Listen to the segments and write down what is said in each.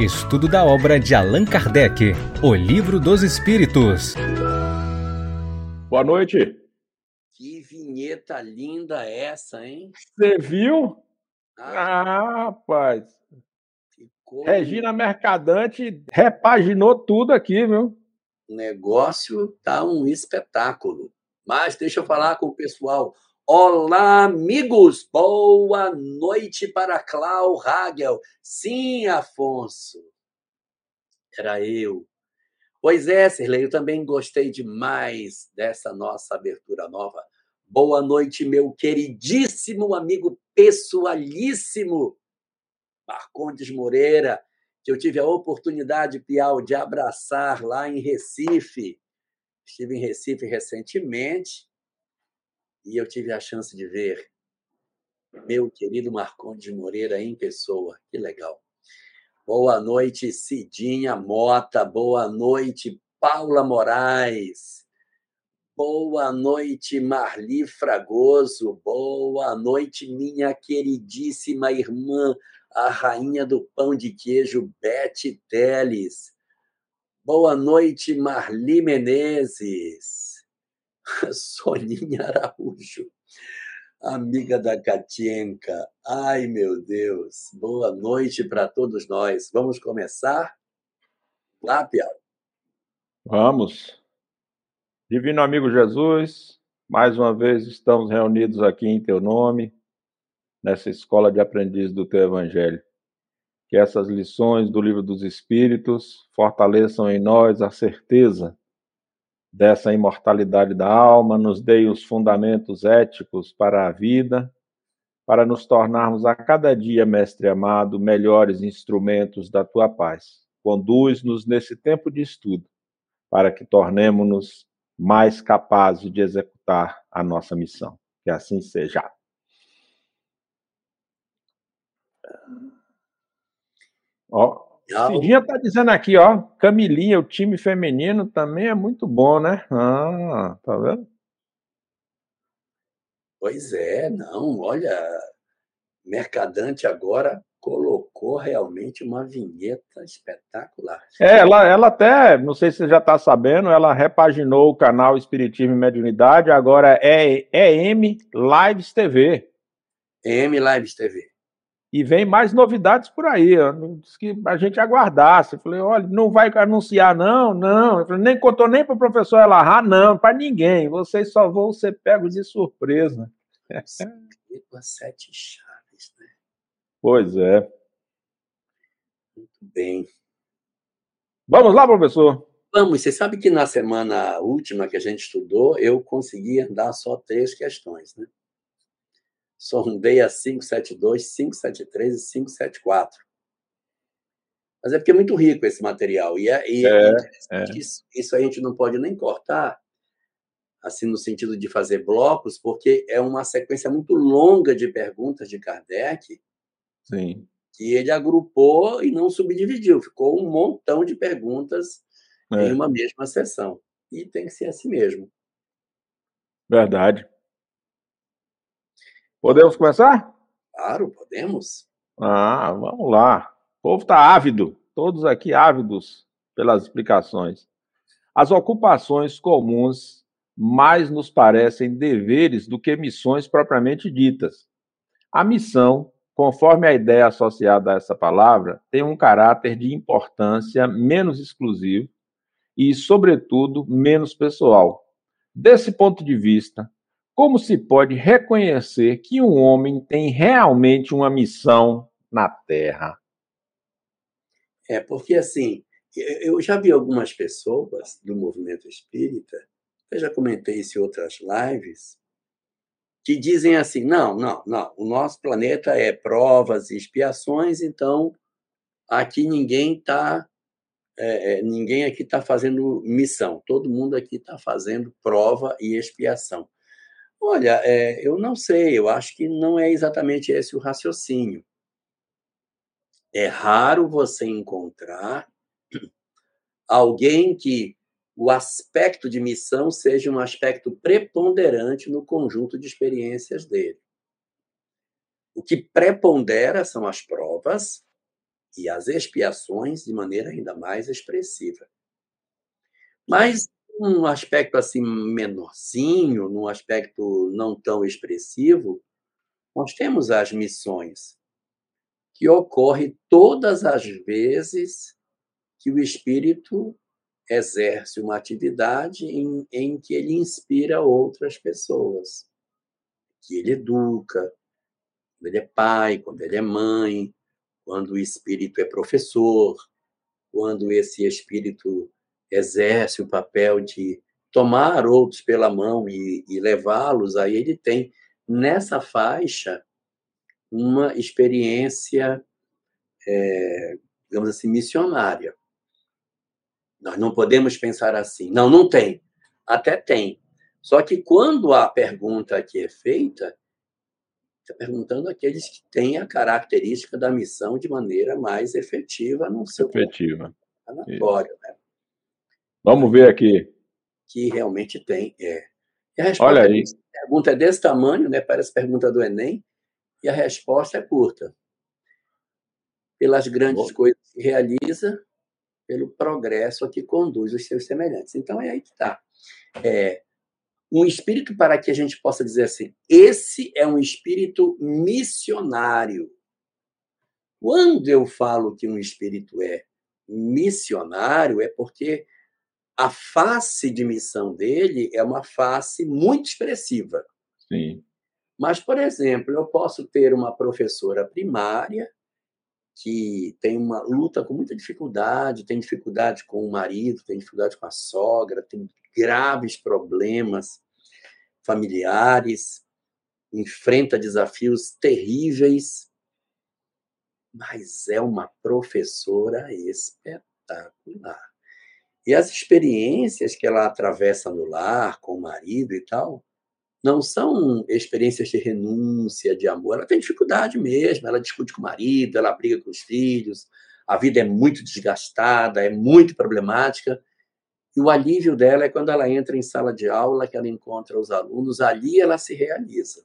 Estudo da obra de Allan Kardec, O Livro dos Espíritos. Boa noite. Que vinheta linda essa, hein? Você viu? Ah, ah rapaz. Ficou... Regina Mercadante repaginou tudo aqui, viu? O negócio tá um espetáculo. Mas deixa eu falar com o pessoal. Olá, amigos! Boa noite para Clau Hagel. Sim, Afonso. Era eu. Pois é, Sirlei, eu também gostei demais dessa nossa abertura nova. Boa noite, meu queridíssimo amigo pessoalíssimo Marcondes Moreira, que eu tive a oportunidade, Piau, de abraçar lá em Recife. Estive em Recife recentemente e eu tive a chance de ver meu querido Marcondes Moreira em pessoa. Que legal. Boa noite, Cidinha Mota. Boa noite, Paula Moraes. Boa noite, Marli Fragoso. Boa noite, minha queridíssima irmã, a rainha do pão de queijo, Beth Teles. Boa noite, Marli Menezes. Soninha Araújo, amiga da Katienka. Ai, meu Deus. Boa noite para todos nós. Vamos começar? Lá, Piau. Vamos. Divino amigo Jesus, mais uma vez estamos reunidos aqui em teu nome, nessa escola de aprendiz do teu evangelho. Que essas lições do livro dos Espíritos fortaleçam em nós a certeza dessa imortalidade da alma, nos dê os fundamentos éticos para a vida, para nos tornarmos a cada dia, Mestre amado, melhores instrumentos da tua paz. Conduz-nos nesse tempo de estudo, para que tornemos-nos mais capazes de executar a nossa missão. Que assim seja. Ó, Cidinha tá dizendo aqui, ó, Camilinha, o time feminino também é muito bom, né? Ah, tá vendo? Pois é, não, olha, Mercadante agora colocou realmente uma vinheta espetacular. É, ela, ela até, não sei se você já está sabendo, ela repaginou o canal Espiritismo e Mediunidade, agora é EM Lives TV. EM Lives TV. E vem mais novidades por aí. Diz que a gente aguardasse. Eu falei, olha, não vai anunciar, não, não. Eu falei, nem contou nem para o professor Elahá, não, para ninguém. Vocês só vão ser pegos de surpresa. Sete chaves, né? Pois é. Muito bem. Vamos lá, professor. Vamos. Você sabe que na semana última que a gente estudou, eu consegui dar só três questões, né? Sondei a 572, 573 e 574. Mas é porque é muito rico esse material. E, é, e é, é. Isso, isso a gente não pode nem cortar, assim, no sentido de fazer blocos, porque é uma sequência muito longa de perguntas de Kardec. Sim. Que ele agrupou e não subdividiu. Ficou um montão de perguntas é. em uma mesma sessão. E tem que ser assim mesmo. Verdade. Podemos começar? Claro, podemos. Ah, vamos lá. O povo está ávido, todos aqui ávidos pelas explicações. As ocupações comuns mais nos parecem deveres do que missões propriamente ditas. A missão, conforme a ideia associada a essa palavra, tem um caráter de importância menos exclusivo e, sobretudo, menos pessoal. Desse ponto de vista, como se pode reconhecer que um homem tem realmente uma missão na Terra? É, porque assim, eu já vi algumas pessoas do movimento espírita, eu já comentei isso em outras lives, que dizem assim: não, não, não, o nosso planeta é provas e expiações, então aqui ninguém está. É, é, ninguém aqui está fazendo missão, todo mundo aqui está fazendo prova e expiação. Olha, é, eu não sei, eu acho que não é exatamente esse o raciocínio. É raro você encontrar alguém que o aspecto de missão seja um aspecto preponderante no conjunto de experiências dele. O que prepondera são as provas e as expiações de maneira ainda mais expressiva. Mas um aspecto assim menorzinho, num aspecto não tão expressivo, nós temos as missões, que ocorre todas as vezes que o espírito exerce uma atividade em, em que ele inspira outras pessoas, que ele educa, quando ele é pai, quando ele é mãe, quando o espírito é professor, quando esse espírito exerce o papel de tomar outros pela mão e, e levá-los, aí ele tem nessa faixa uma experiência, é, digamos assim, missionária. Nós não podemos pensar assim. Não, não tem. Até tem. Só que quando a pergunta aqui é feita, está perguntando aqueles que têm a característica da missão de maneira mais efetiva no seu efetiva. Né? Vamos ver aqui. Que realmente tem, é. E a resposta Olha aí. a pergunta é desse tamanho, né? Parece pergunta do Enem, e a resposta é curta. Pelas grandes Bom. coisas que realiza, pelo progresso a que conduz os seus semelhantes. Então é aí que está. É, um espírito para que a gente possa dizer assim: esse é um espírito missionário. Quando eu falo que um espírito é missionário, é porque a face de missão dele é uma face muito expressiva. Sim. Mas, por exemplo, eu posso ter uma professora primária que tem uma luta com muita dificuldade, tem dificuldade com o marido, tem dificuldade com a sogra, tem graves problemas familiares, enfrenta desafios terríveis, mas é uma professora espetacular. E as experiências que ela atravessa no lar, com o marido e tal, não são experiências de renúncia, de amor. Ela tem dificuldade mesmo, ela discute com o marido, ela briga com os filhos, a vida é muito desgastada, é muito problemática. E o alívio dela é quando ela entra em sala de aula, que ela encontra os alunos, ali ela se realiza.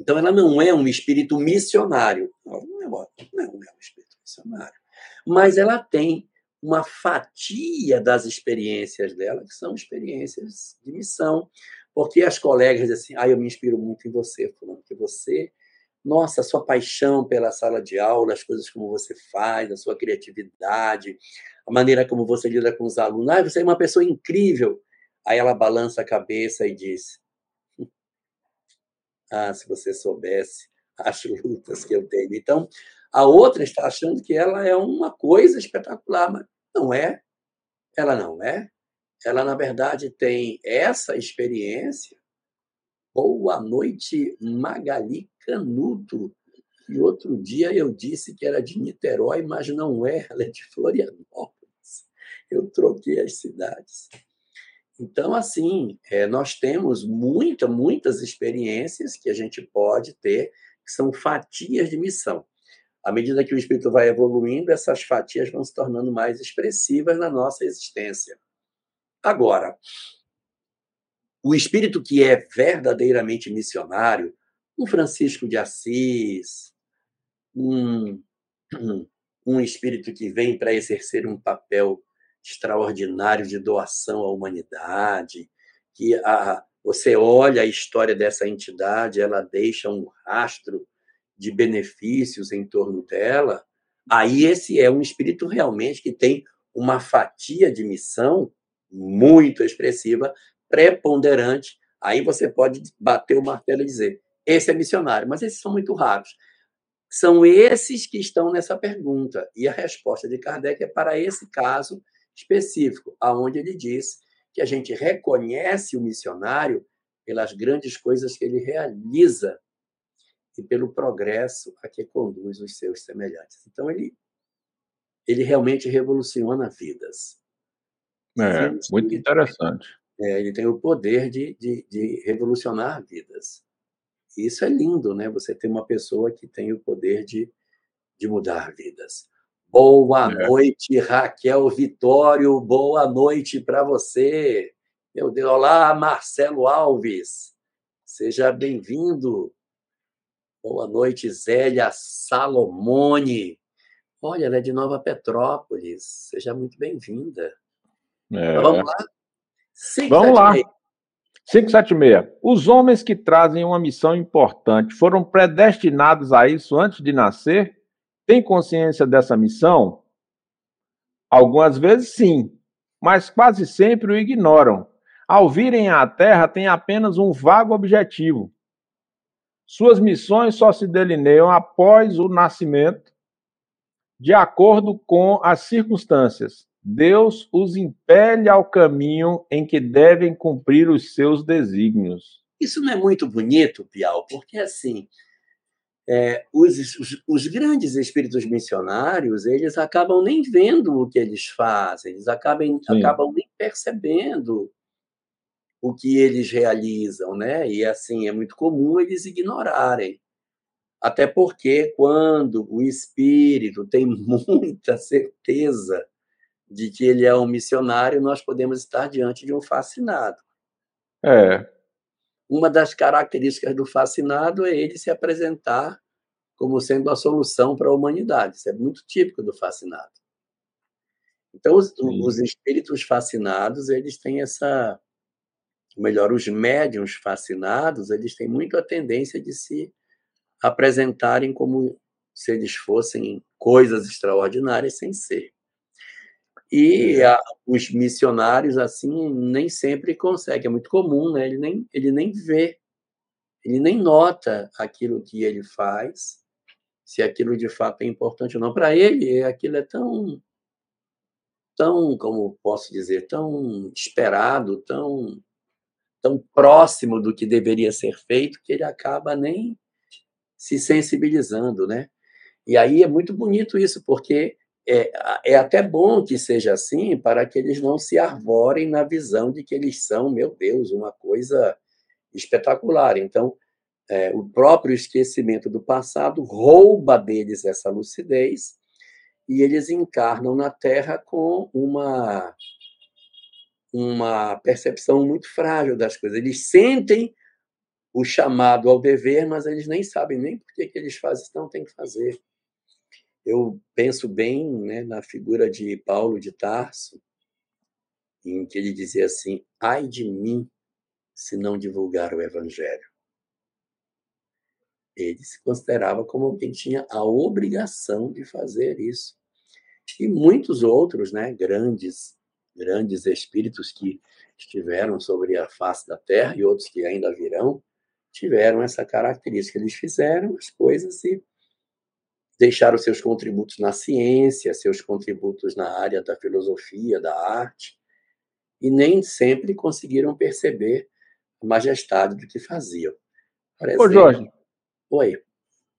Então, ela não é um espírito missionário. Não, não é, é um espírito missionário. Mas ela tem uma fatia das experiências dela, que são experiências de missão. Porque as colegas dizem assim, ah, eu me inspiro muito em você, fulano, que você, nossa, sua paixão pela sala de aula, as coisas como você faz, a sua criatividade, a maneira como você lida com os alunos, ah, você é uma pessoa incrível. Aí ela balança a cabeça e diz, ah, se você soubesse as lutas que eu tenho. Então, a outra está achando que ela é uma coisa espetacular, mas não é. Ela não é. Ela, na verdade, tem essa experiência. Boa noite, Magali Canuto. E outro dia eu disse que era de Niterói, mas não é, ela é de Florianópolis. Eu troquei as cidades. Então, assim, é, nós temos muita, muitas experiências que a gente pode ter, que são fatias de missão. À medida que o espírito vai evoluindo, essas fatias vão se tornando mais expressivas na nossa existência. Agora, o espírito que é verdadeiramente missionário, um Francisco de Assis, um, um espírito que vem para exercer um papel extraordinário de doação à humanidade, que a, você olha a história dessa entidade, ela deixa um rastro de benefícios em torno dela, aí esse é um espírito realmente que tem uma fatia de missão muito expressiva, preponderante. Aí você pode bater o martelo e dizer: esse é missionário, mas esses são muito raros. São esses que estão nessa pergunta. E a resposta de Kardec é para esse caso específico, aonde ele diz que a gente reconhece o missionário pelas grandes coisas que ele realiza e pelo progresso a que conduz os seus semelhantes. Então, ele, ele realmente revoluciona vidas. É, muito interessante. É, ele tem o poder de, de, de revolucionar vidas. E isso é lindo, né? Você ter uma pessoa que tem o poder de, de mudar vidas. Boa é. noite, Raquel Vitório. Boa noite para você. Meu Deus, olá, Marcelo Alves. Seja bem-vindo. Boa noite, Zélia Salomone. Olha, ela é de Nova Petrópolis. Seja muito bem-vinda. É. Vamos lá? Vamos lá. 576. Os homens que trazem uma missão importante foram predestinados a isso antes de nascer? Têm consciência dessa missão? Algumas vezes sim, mas quase sempre o ignoram. Ao virem à Terra, têm apenas um vago objetivo. Suas missões só se delineiam após o nascimento, de acordo com as circunstâncias. Deus os impele ao caminho em que devem cumprir os seus desígnios. Isso não é muito bonito, Piau, porque assim, é, os, os, os, grandes espíritos missionários, eles acabam nem vendo o que eles fazem, eles acabam, acabam nem percebendo o que eles realizam, né? E assim, é muito comum eles ignorarem. Até porque quando o espírito tem muita certeza de que ele é um missionário, nós podemos estar diante de um fascinado. É. Uma das características do fascinado é ele se apresentar como sendo a solução para a humanidade. Isso é muito típico do fascinado. Então, os, os espíritos fascinados, eles têm essa. Melhor, os médiums fascinados, eles têm muito a tendência de se apresentarem como se eles fossem coisas extraordinárias sem ser. E a, os missionários, assim, nem sempre conseguem. É muito comum, né? Ele nem, ele nem vê, ele nem nota aquilo que ele faz, se aquilo de fato é importante ou não. Para ele, aquilo é tão, tão, como posso dizer, tão esperado, tão, tão próximo do que deveria ser feito, que ele acaba nem se sensibilizando, né? E aí é muito bonito isso, porque é, é até bom que seja assim para que eles não se arvorem na visão de que eles são, meu Deus, uma coisa espetacular. Então, é, o próprio esquecimento do passado rouba deles essa lucidez e eles encarnam na Terra com uma uma percepção muito frágil das coisas. Eles sentem o chamado ao dever, mas eles nem sabem nem por que, que eles fazem, então tem que fazer eu penso bem né, na figura de Paulo de Tarso, em que ele dizia assim: ai de mim se não divulgar o evangelho. Ele se considerava como alguém que tinha a obrigação de fazer isso. E muitos outros, né, grandes, grandes espíritos que estiveram sobre a face da terra e outros que ainda virão, tiveram essa característica. Eles fizeram as coisas e deixaram seus contributos na ciência, seus contributos na área da filosofia, da arte, e nem sempre conseguiram perceber a majestade do que faziam. Por exemplo, Ô, Jorge. Oi.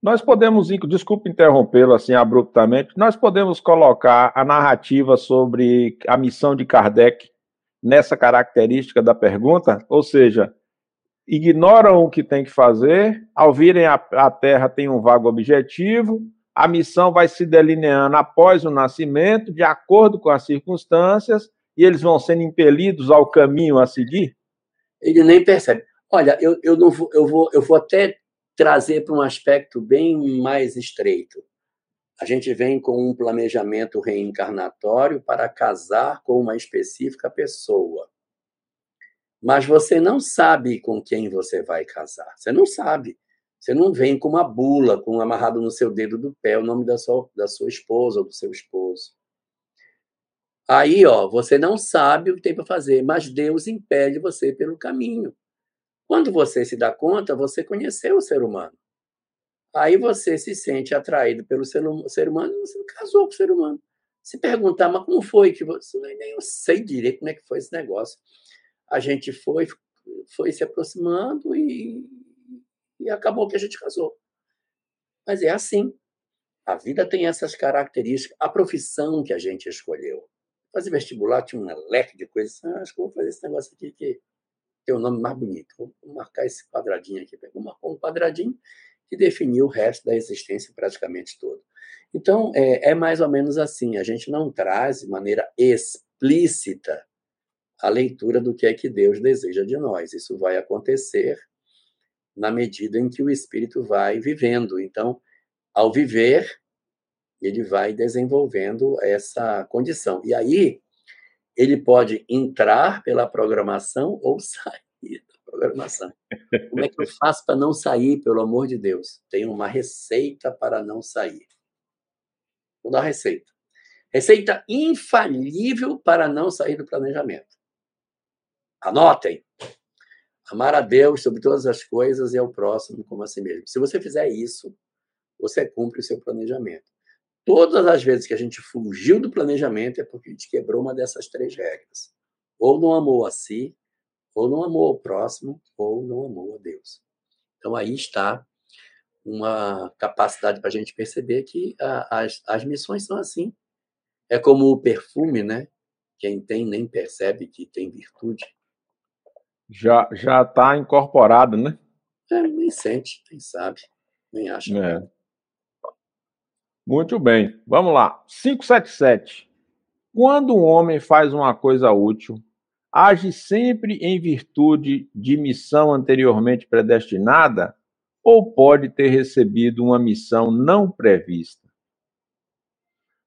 Nós podemos, desculpe interrompê-lo assim abruptamente, nós podemos colocar a narrativa sobre a missão de Kardec nessa característica da pergunta, ou seja, ignoram o que tem que fazer, ao virem a, a Terra tem um vago objetivo, a missão vai se delineando após o nascimento, de acordo com as circunstâncias, e eles vão sendo impelidos ao caminho a seguir? Ele nem percebe. Olha, eu, eu, não vou, eu, vou, eu vou até trazer para um aspecto bem mais estreito. A gente vem com um planejamento reencarnatório para casar com uma específica pessoa. Mas você não sabe com quem você vai casar. Você não sabe. Você não vem com uma bula, com um amarrado no seu dedo do pé o nome da sua, da sua esposa ou do seu esposo. Aí, ó, você não sabe o que tem para fazer, mas Deus impede você pelo caminho. Quando você se dá conta, você conheceu o ser humano. Aí você se sente atraído pelo ser, ser humano e você casou com o ser humano. Se perguntar, mas como foi que você. Nem eu sei direito como é que foi esse negócio. A gente foi, foi se aproximando e e acabou que a gente casou. Mas é assim. A vida tem essas características. A profissão que a gente escolheu. Fazer vestibular tinha um leque de coisas. Ah, acho que vou fazer esse negócio aqui que tem um nome mais bonito. Vou marcar esse quadradinho aqui. Vou marcar um quadradinho que definiu o resto da existência praticamente toda. Então, é, é mais ou menos assim. A gente não traz de maneira explícita a leitura do que é que Deus deseja de nós. Isso vai acontecer na medida em que o espírito vai vivendo. Então, ao viver, ele vai desenvolvendo essa condição. E aí, ele pode entrar pela programação ou sair da programação. Como é que eu faço para não sair, pelo amor de Deus? Tem uma receita para não sair. Vou dar receita. Receita infalível para não sair do planejamento. Anotem. Amar a Deus sobre todas as coisas e ao próximo como a si mesmo. Se você fizer isso, você cumpre o seu planejamento. Todas as vezes que a gente fugiu do planejamento é porque a gente quebrou uma dessas três regras. Ou não amou a si, ou não amou o próximo, ou não amou a Deus. Então aí está uma capacidade para a gente perceber que a, as, as missões são assim. É como o perfume, né? Quem tem nem percebe que tem virtude. Já já está incorporado, né? É, nem sente, nem sabe, nem acha. É. Muito bem. Vamos lá. 577. Quando um homem faz uma coisa útil, age sempre em virtude de missão anteriormente predestinada ou pode ter recebido uma missão não prevista?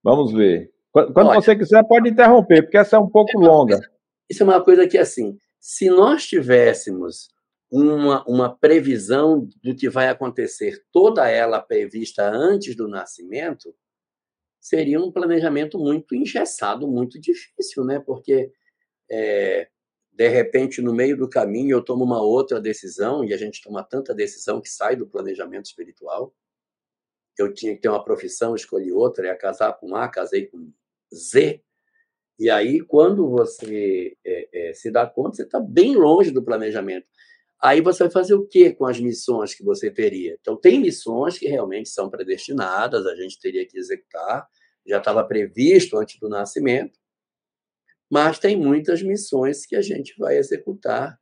Vamos ver. Quando Olha, você quiser, pode interromper, porque essa é um pouco é longa. Isso é uma coisa que, assim, se nós tivéssemos uma, uma previsão do que vai acontecer, toda ela prevista antes do nascimento, seria um planejamento muito engessado, muito difícil, né? Porque, é, de repente, no meio do caminho, eu tomo uma outra decisão, e a gente toma tanta decisão que sai do planejamento espiritual. Eu tinha que ter uma profissão, escolhi outra, ia casar com A, casei com Z. E aí, quando você é, é, se dá conta, você está bem longe do planejamento. Aí você vai fazer o que com as missões que você teria? Então, tem missões que realmente são predestinadas, a gente teria que executar, já estava previsto antes do nascimento, mas tem muitas missões que a gente vai executar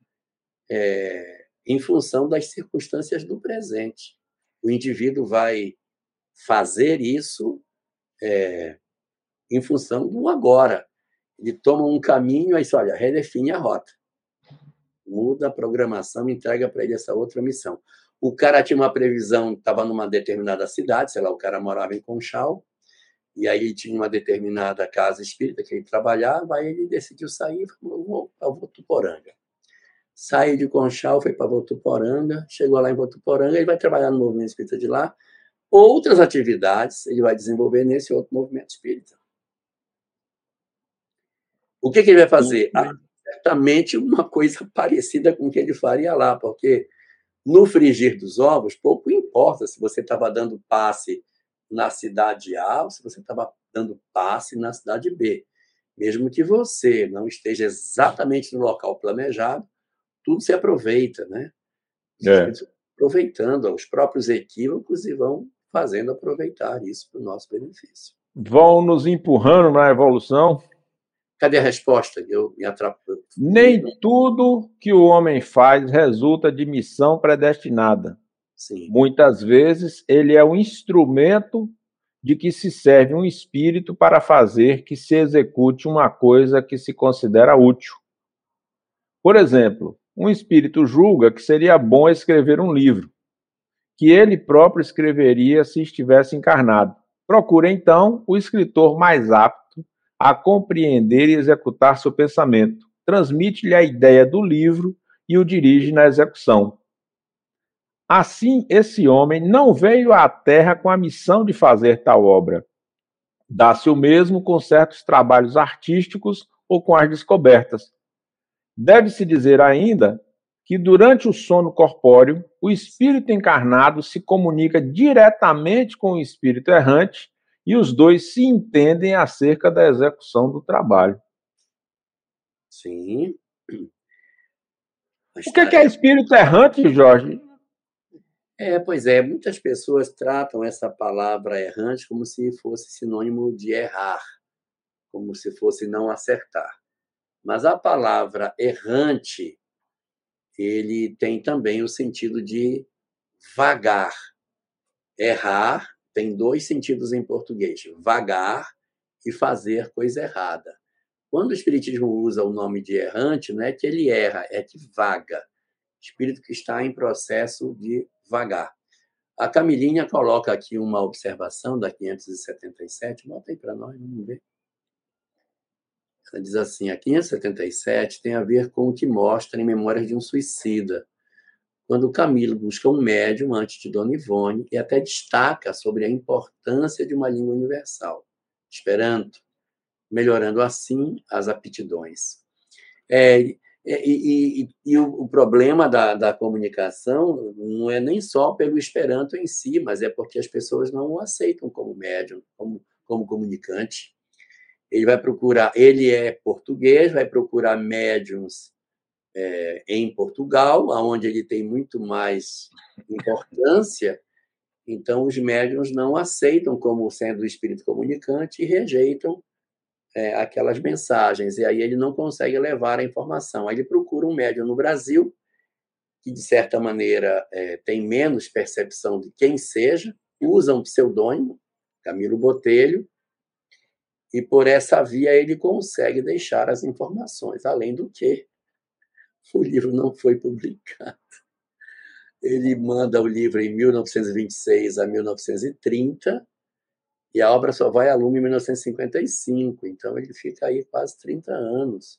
é, em função das circunstâncias do presente. O indivíduo vai fazer isso é, em função do agora. Ele toma um caminho, aí olha, redefine a rota muda a programação entrega para ele essa outra missão. O cara tinha uma previsão, estava numa determinada cidade, sei lá, o cara morava em Conchal, e aí tinha uma determinada casa espírita que ele trabalhava, aí ele decidiu sair e falou, vou para Votuporanga. Saiu de Conchal, foi para Votuporanga, chegou lá em Votuporanga, ele vai trabalhar no movimento espírita de lá. Outras atividades ele vai desenvolver nesse outro movimento espírita. O que, que ele vai fazer? Certamente uma coisa parecida com o que ele faria lá, porque no frigir dos ovos, pouco importa se você estava dando passe na cidade A ou se você estava dando passe na cidade B. Mesmo que você não esteja exatamente no local planejado, tudo se aproveita, né? É. Aproveitando os próprios equívocos e vão fazendo aproveitar isso para o nosso benefício. Vão nos empurrando na evolução Cadê a resposta? Eu me atrapalho. Nem tudo que o homem faz resulta de missão predestinada. Sim. Muitas vezes ele é o instrumento de que se serve um espírito para fazer que se execute uma coisa que se considera útil. Por exemplo, um espírito julga que seria bom escrever um livro, que ele próprio escreveria se estivesse encarnado. Procura então o escritor mais apto a compreender e executar seu pensamento, transmite-lhe a ideia do livro e o dirige na execução. Assim, esse homem não veio à Terra com a missão de fazer tal obra. Dá-se o mesmo com certos trabalhos artísticos ou com as descobertas. Deve-se dizer ainda que durante o sono corpóreo, o espírito encarnado se comunica diretamente com o espírito errante e os dois se entendem acerca da execução do trabalho. Sim. O que é, que é espírito errante, Jorge? É, pois é, muitas pessoas tratam essa palavra errante como se fosse sinônimo de errar, como se fosse não acertar. Mas a palavra errante, ele tem também o sentido de vagar. Errar tem dois sentidos em português: vagar e fazer coisa errada. Quando o Espiritismo usa o nome de errante, não é que ele erra, é que vaga. Espírito que está em processo de vagar. A Camilinha coloca aqui uma observação da 577, bota aí para nós, vamos ver. Ela diz assim: a 577 tem a ver com o que mostra em Memórias de um Suicida, quando Camilo busca um médium antes de Dona Ivone e até destaca sobre a importância de uma língua universal, Esperanto, melhorando assim as aptidões. É, e, e, e, o, o, problema da, da comunicação não é nem só pelo Esperanto em si, mas é porque as pessoas não o aceitam como médium, como, como comunicante. Ele vai procurar, ele é português, vai procurar médiums é, em Portugal, onde ele tem muito mais importância. Então, os médiums não aceitam como sendo o espírito comunicante e rejeitam é, aquelas mensagens. E aí ele não consegue levar a informação. Aí ele procura um médium no Brasil, que, de certa maneira, é, tem menos percepção de quem seja, usa um pseudônimo, Camilo Botelho, e por essa via ele consegue deixar as informações, além do que o livro não foi publicado. Ele manda o livro em 1926 a 1930 e a obra só vai a lume em 1955, então ele fica aí quase 30 anos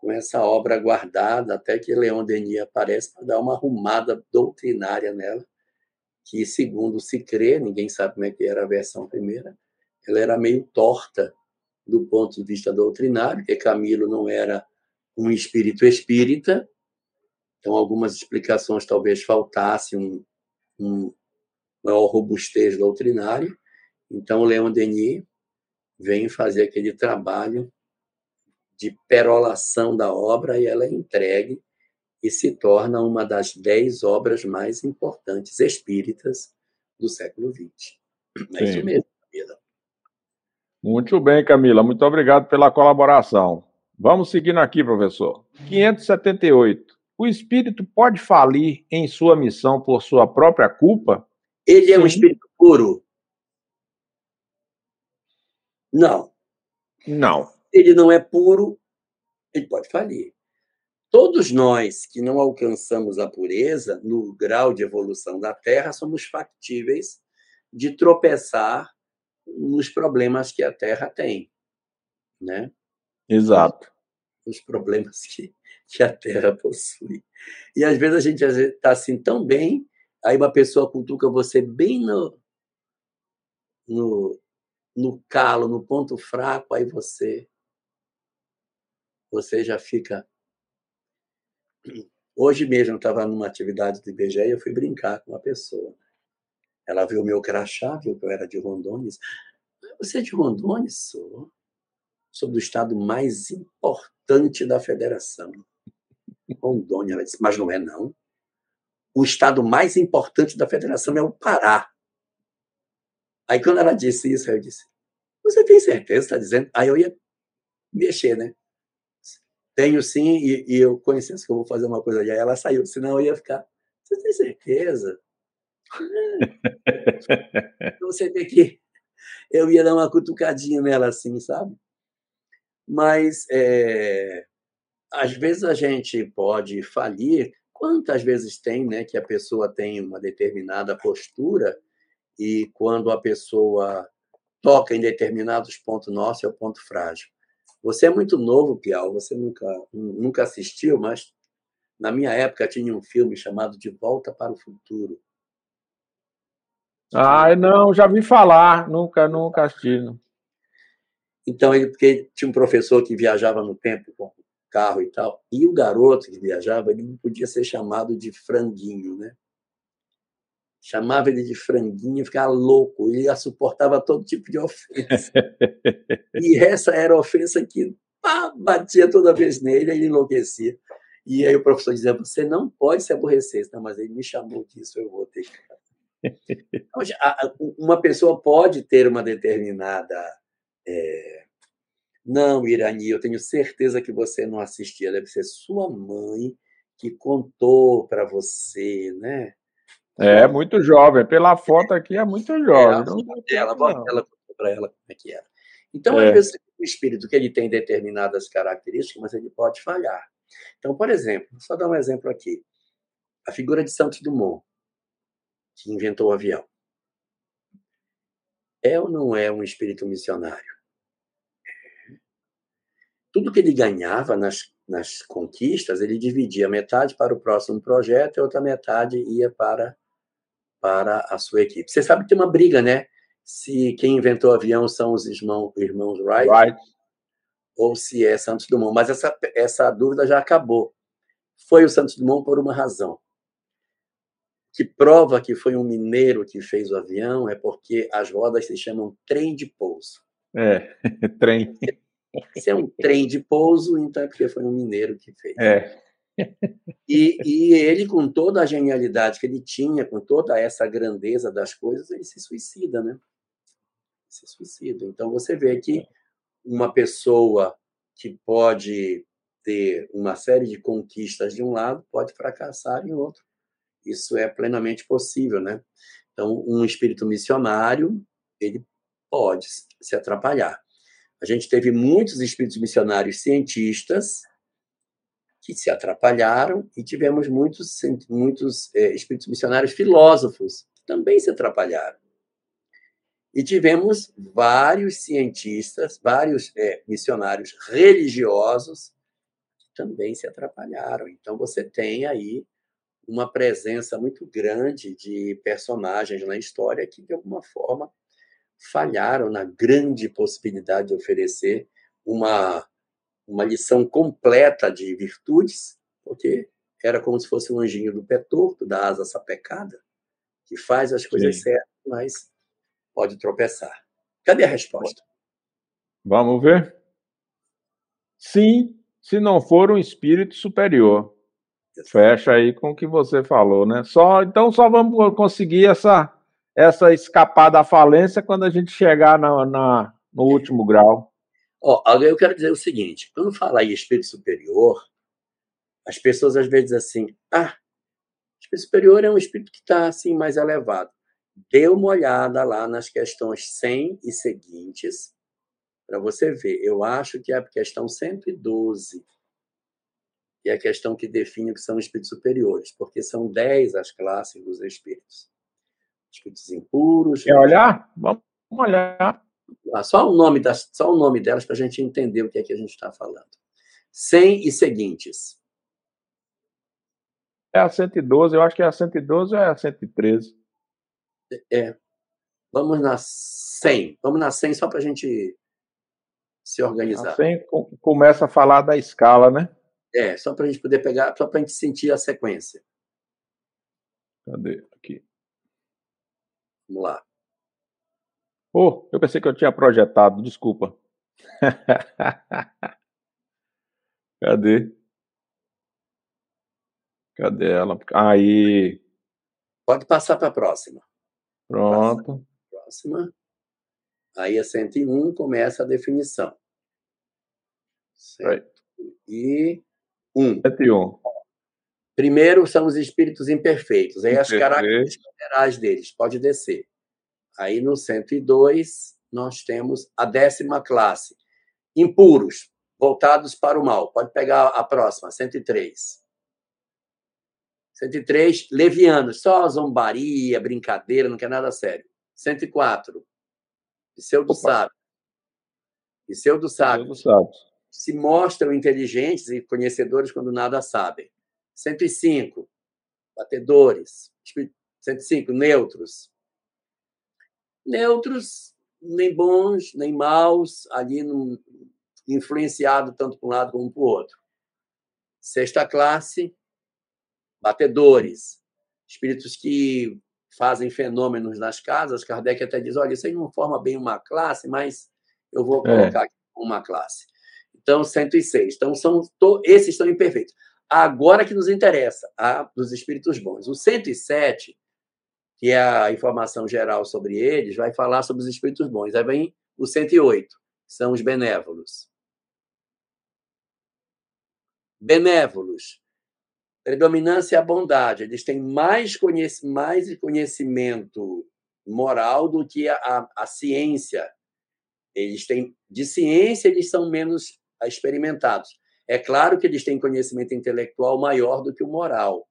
com essa obra guardada até que Leon Denis aparece para dar uma arrumada doutrinária nela, que segundo se crê, ninguém sabe como é que era a versão primeira, ela era meio torta do ponto de vista doutrinário, que Camilo não era um espírito espírita, então algumas explicações talvez faltassem um, um maior robustez doutrinária. Então, Leon Denis vem fazer aquele trabalho de perolação da obra e ela é entregue e se torna uma das dez obras mais importantes espíritas do século XX. É Sim. isso mesmo, Camila. Muito bem, Camila. Muito obrigado pela colaboração. Vamos seguindo aqui, professor. 578. O espírito pode falir em sua missão por sua própria culpa? Ele é um espírito puro? Não. Não. Ele não é puro, ele pode falir. Todos nós que não alcançamos a pureza no grau de evolução da Terra somos factíveis de tropeçar nos problemas que a Terra tem, né? Exato. Os problemas que, que a Terra possui. E às vezes a gente está assim tão bem, aí uma pessoa cutuca você bem no, no, no calo, no ponto fraco, aí você você já fica. Hoje mesmo eu estava numa atividade de IBGE e eu fui brincar com uma pessoa. Ela viu o meu crachá, viu que eu era de Rondônia. Você é de Rondônia? Sou sobre o estado mais importante da federação. Rondônia, ela disse, mas não é não. O estado mais importante da federação é o Pará. Aí quando ela disse isso, eu disse, você tem certeza, está dizendo? Aí eu ia mexer, né? Tenho sim, e, e eu com licença que eu vou fazer uma coisa ali. Aí ela saiu, senão eu ia ficar, você tem certeza? você vê que eu ia dar uma cutucadinha nela assim, sabe? Mas é, às vezes a gente pode falir. Quantas vezes tem, né, que a pessoa tem uma determinada postura e quando a pessoa toca em determinados pontos nossos é o ponto frágil. Você é muito novo, Piau, você nunca nunca assistiu, mas na minha época tinha um filme chamado De Volta para o Futuro. Ah, não, já vi falar, nunca, nunca assisti. Então, ele, porque tinha um professor que viajava no tempo com carro e tal, e o garoto que viajava, ele não podia ser chamado de franguinho, né? Chamava ele de franguinho, ficava louco, ele suportava todo tipo de ofensa. e essa era a ofensa que pá, batia toda vez nele, ele enlouquecia. E aí o professor dizia: Você não pode se aborrecer. Não, mas ele me chamou disso, eu vou ter que. Então, uma pessoa pode ter uma determinada é... Não, Irani, eu tenho certeza que você não assistia. Deve ser sua mãe que contou para você, né? É, muito jovem. Pela foto aqui é muito é, jovem. É, ela, ela, ela contou para ela como é que era. Então, é. às vezes, o espírito que ele tem determinadas características, mas ele pode falhar. Então, por exemplo, só dar um exemplo aqui. A figura de Santos Dumont, que inventou o avião. É ou não é um espírito missionário? Tudo que ele ganhava nas, nas conquistas, ele dividia metade para o próximo projeto e outra metade ia para, para a sua equipe. Você sabe que tem uma briga, né? Se quem inventou o avião são os irmãos, irmãos Wright, Wright, ou se é Santos Dumont. Mas essa, essa dúvida já acabou. Foi o Santos Dumont por uma razão que prova que foi um mineiro que fez o avião é porque as rodas se chamam trem de pouso. É, trem. Se é um trem de pouso, então é porque foi um mineiro que fez. É. E, e ele, com toda a genialidade que ele tinha, com toda essa grandeza das coisas, ele se suicida, né? Se suicida. Então você vê que uma pessoa que pode ter uma série de conquistas de um lado pode fracassar em outro isso é plenamente possível, né? Então, um espírito missionário, ele pode se atrapalhar. A gente teve muitos espíritos missionários cientistas que se atrapalharam e tivemos muitos, muitos é, espíritos missionários filósofos que também se atrapalharam. E tivemos vários cientistas, vários é, missionários religiosos que também se atrapalharam. Então, você tem aí uma presença muito grande de personagens na história que, de alguma forma, falharam na grande possibilidade de oferecer uma, uma lição completa de virtudes, porque era como se fosse um anjinho do pé torto, da asa sapecada, que faz as coisas Sim. certas, mas pode tropeçar. Cadê a resposta? Vamos ver? Sim, se não for um espírito superior. Fecha aí com o que você falou, né? Só, então só vamos conseguir essa, essa escapar da falência quando a gente chegar na, na no último grau. Ó, eu quero dizer o seguinte: quando falar em espírito superior, as pessoas às vezes assim, ah, espírito superior é um espírito que está assim mais elevado. Dê uma olhada lá nas questões 100 e seguintes para você ver. Eu acho que é a questão 112 e a questão que define o que são espíritos superiores, porque são dez as classes dos espíritos. Espíritos impuros. Quer olhar? Vamos olhar. Ah, só o nome das, só o nome delas para a gente entender o que é que a gente está falando. 100 e seguintes. É a 112, eu acho que é a 112 ou é a 113? É. Vamos na 100. Vamos na 100 só para a gente se organizar. A 100 começa a falar da escala, né? É, só para a gente poder pegar, só para a gente sentir a sequência. Cadê? Aqui. Vamos lá. Oh, eu pensei que eu tinha projetado, desculpa. Cadê? Cadê ela? Aí. Pode passar para a próxima. Pronto. Próxima. Aí a 101 começa a definição. Certo. E um. Primeiro são os espíritos imperfeitos. Aí as características gerais deles. Pode descer. Aí no 102 nós temos a décima classe. Impuros, voltados para o mal. Pode pegar a próxima, 103. 103, levianos, só zombaria, brincadeira, não quer nada sério. 104, pseudo-sábio. Pseudo-sábio. Se mostram inteligentes e conhecedores quando nada sabem. 105, batedores. 105, neutros. Neutros, nem bons, nem maus, ali no, influenciado tanto para um lado como para o outro. Sexta classe, batedores. Espíritos que fazem fenômenos nas casas. Kardec até diz: olha, isso aí não forma bem uma classe, mas eu vou é. colocar é. uma classe. Então, 106. Então, são, to, esses estão imperfeitos. Agora que nos interessa, a dos espíritos bons. O 107, que é a informação geral sobre eles, vai falar sobre os espíritos bons. Aí vem o 108, que são os benévolos. Benévolos. Predominância e a bondade. Eles têm mais, conhec mais conhecimento moral do que a, a, a ciência. Eles têm de ciência, eles são menos experimentados. É claro que eles têm conhecimento intelectual maior do que o moral,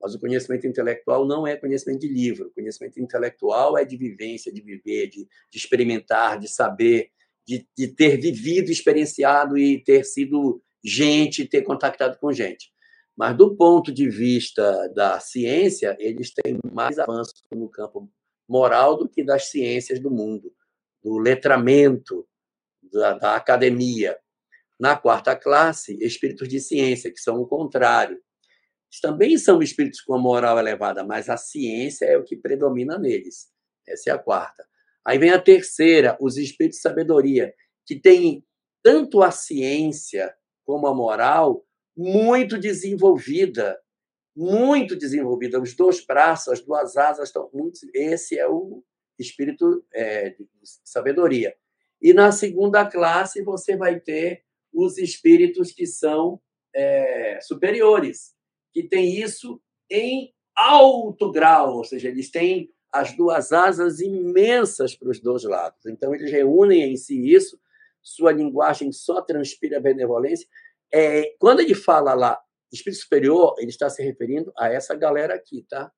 Mas o conhecimento intelectual não é conhecimento de livro. O conhecimento intelectual é de vivência, de viver, de, de experimentar, de saber, de, de, ter vivido, experienciado e ter sido gente, ter contactado com gente. Mas do ponto de vista da ciência, eles têm mais avanço no campo moral do que das ciências do mundo, do letramento, da, da academia. Na quarta classe, espíritos de ciência, que são o contrário também são espíritos com a moral elevada, mas a ciência é o que predomina neles. Essa é a quarta. Aí vem a terceira, os espíritos de sabedoria, que têm tanto a ciência como a moral muito desenvolvida, muito desenvolvida. Os dois braços, as duas asas estão muito. Esse é o espírito é, de sabedoria. E na segunda classe você vai ter os espíritos que são é, superiores, que tem isso em alto grau, ou seja, eles têm as duas asas imensas para os dois lados. Então, eles reúnem em si isso, sua linguagem só transpira benevolência. É, quando ele fala lá, espírito superior, ele está se referindo a essa galera aqui, tá?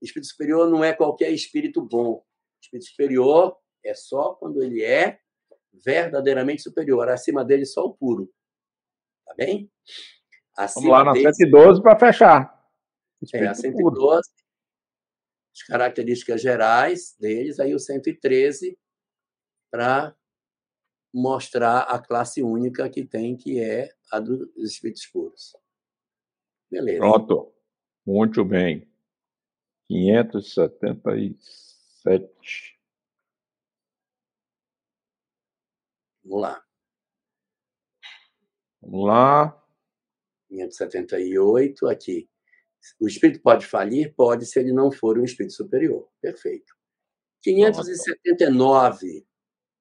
Espírito superior não é qualquer espírito bom. Espírito superior é só quando ele é verdadeiramente superior. Acima dele, só o puro. Tá bem? Acima Vamos lá na desse, 112 para fechar. é, a 112, puro. as características gerais deles, aí o 113 para mostrar a classe única que tem, que é a dos espíritos puros. Beleza. Pronto. Muito bem. 577. Vamos lá. Vamos lá. 578, aqui. O espírito pode falir? Pode, se ele não for um espírito superior. Perfeito. 579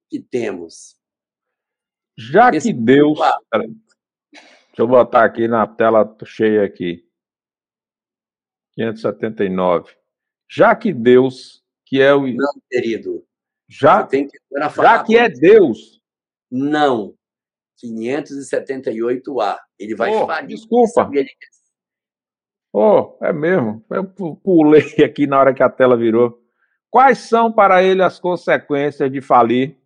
que temos. Já Esse que Deus. Deixa eu botar aqui na tela cheia aqui. 579. Já que Deus, que é o. Não, querido. Já, que já que é Deus. Não. 578A. Ele vai oh, falir. Desculpa. Oh, é mesmo. Eu pulei aqui na hora que a tela virou. Quais são para ele as consequências de falir?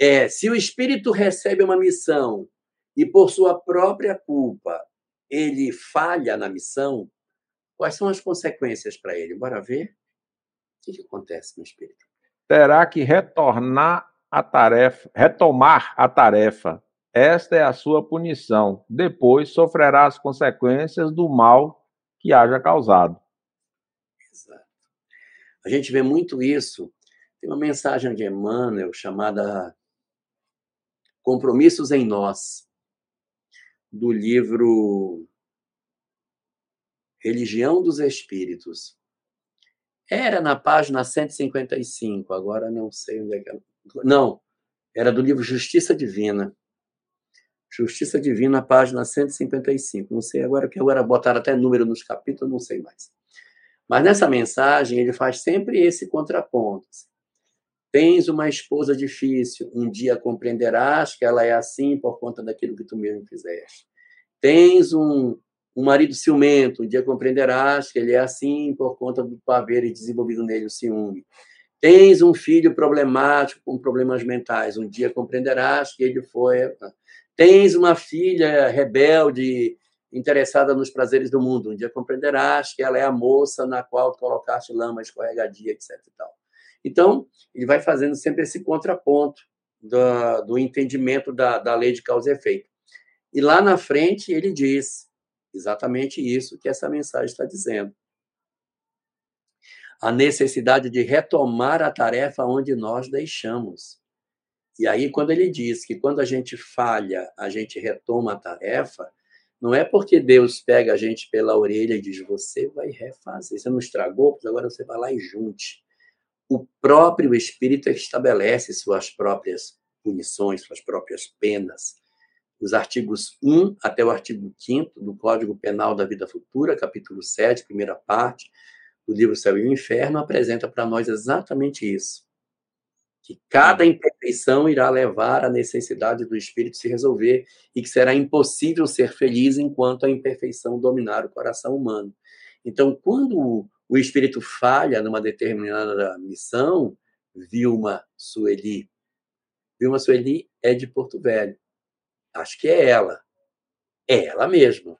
É, se o espírito recebe uma missão e por sua própria culpa ele falha na missão, quais são as consequências para ele? Bora ver? O que, que acontece no espírito? Terá que retornar a tarefa, retomar a tarefa esta é a sua punição. Depois sofrerá as consequências do mal que haja causado. Exato. A gente vê muito isso. Tem uma mensagem de Emmanuel chamada Compromissos em Nós, do livro Religião dos Espíritos. Era na página 155, agora não sei onde é que. É. Não, era do livro Justiça Divina. Justiça Divina, página 155. Não sei agora, que agora botaram até número nos capítulos, não sei mais. Mas nessa mensagem, ele faz sempre esse contraponto. Tens uma esposa difícil, um dia compreenderás que ela é assim por conta daquilo que tu mesmo fizeste. Tens um, um marido ciumento, um dia compreenderás que ele é assim por conta do haver desenvolvido nele o ciúme. Tens um filho problemático com problemas mentais, um dia compreenderás que ele foi. Tens uma filha rebelde, interessada nos prazeres do mundo. Um dia compreenderás que ela é a moça na qual colocaste lama escorregadia, etc. Então, ele vai fazendo sempre esse contraponto do, do entendimento da, da lei de causa e efeito. E lá na frente ele diz exatamente isso que essa mensagem está dizendo. A necessidade de retomar a tarefa onde nós deixamos. E aí, quando ele diz que quando a gente falha, a gente retoma a tarefa, não é porque Deus pega a gente pela orelha e diz: você vai refazer. Você não estragou, agora você vai lá e junte. O próprio Espírito estabelece suas próprias punições, suas próprias penas. Os artigos 1 até o artigo 5 do Código Penal da Vida Futura, capítulo 7, primeira parte, do livro Céu e o Inferno, apresenta para nós exatamente isso que cada imperfeição irá levar à necessidade do espírito se resolver e que será impossível ser feliz enquanto a imperfeição dominar o coração humano. Então, quando o espírito falha numa determinada missão, Vilma Sueli. Vilma Sueli é de Porto Velho. Acho que é ela. É ela mesma,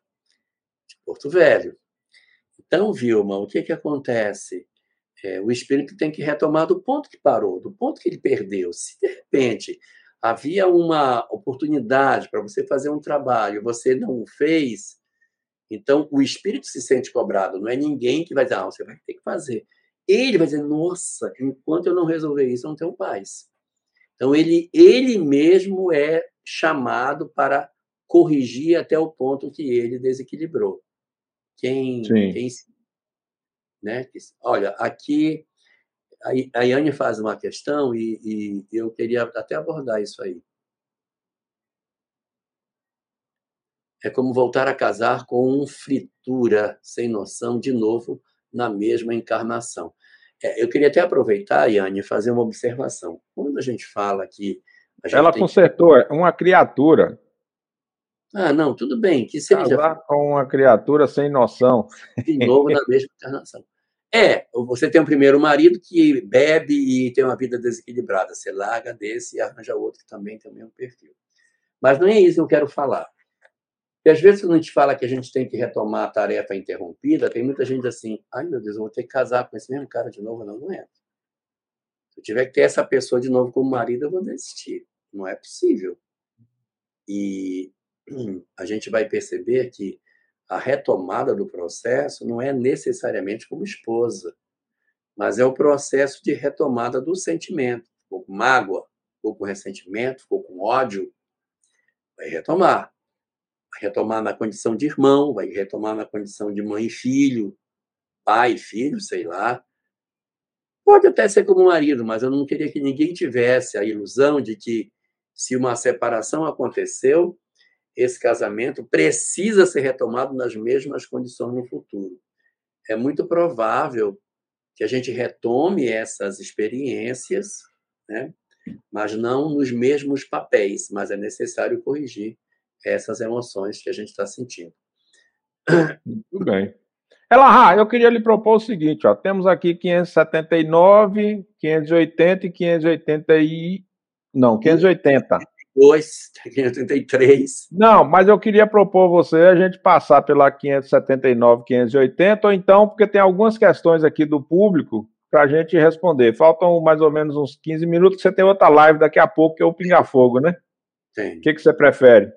de Porto Velho. Então, Vilma, o que, que acontece? É, o espírito tem que retomar do ponto que parou, do ponto que ele perdeu. Se de repente havia uma oportunidade para você fazer um trabalho, você não o fez, então, o espírito se sente cobrado, não é ninguém que vai dizer, ah, você vai ter que fazer. Ele vai dizer, nossa, enquanto eu não resolver isso, eu não tenho paz. Então, ele, ele mesmo é chamado para corrigir até o ponto que ele desequilibrou. Quem, Sim. quem né? Olha, aqui a Yane faz uma questão e, e eu queria até abordar isso aí. É como voltar a casar com um fritura sem noção de novo na mesma encarnação. É, eu queria até aproveitar, Yane, e fazer uma observação. Quando a gente fala que. Ela consertou, que... uma criatura. Ah, não, tudo bem, que seja. Casar com uma criatura sem noção. De novo na mesma encarnação. É, você tem um primeiro marido que bebe e tem uma vida desequilibrada. Você larga desse e arranja outro que também tem o mesmo perfil. Mas não é isso que eu quero falar. E às vezes, quando a gente fala que a gente tem que retomar a tarefa interrompida, tem muita gente assim: ai meu Deus, eu vou ter que casar com esse mesmo cara de novo. Não, não é. Se eu tiver que ter essa pessoa de novo como marido, eu vou desistir. Não é possível. E a gente vai perceber que a retomada do processo não é necessariamente como esposa, mas é o processo de retomada do sentimento. Ficou com mágoa, ficou com ressentimento, ficou com ódio, vai retomar retomar na condição de irmão, vai retomar na condição de mãe e filho, pai e filho, sei lá. Pode até ser como marido, mas eu não queria que ninguém tivesse a ilusão de que, se uma separação aconteceu, esse casamento precisa ser retomado nas mesmas condições no futuro. É muito provável que a gente retome essas experiências, né? mas não nos mesmos papéis, mas é necessário corrigir essas emoções que a gente está sentindo. Muito bem. Ela, eu queria lhe propor o seguinte, ó, temos aqui 579, 580 e 580 e... Não, 580. 2, 583. Não, mas eu queria propor você a gente passar pela 579, 580, ou então, porque tem algumas questões aqui do público para a gente responder. Faltam mais ou menos uns 15 minutos, você tem outra live daqui a pouco, que é o Pinga Fogo, né? Tem. O que, que você prefere?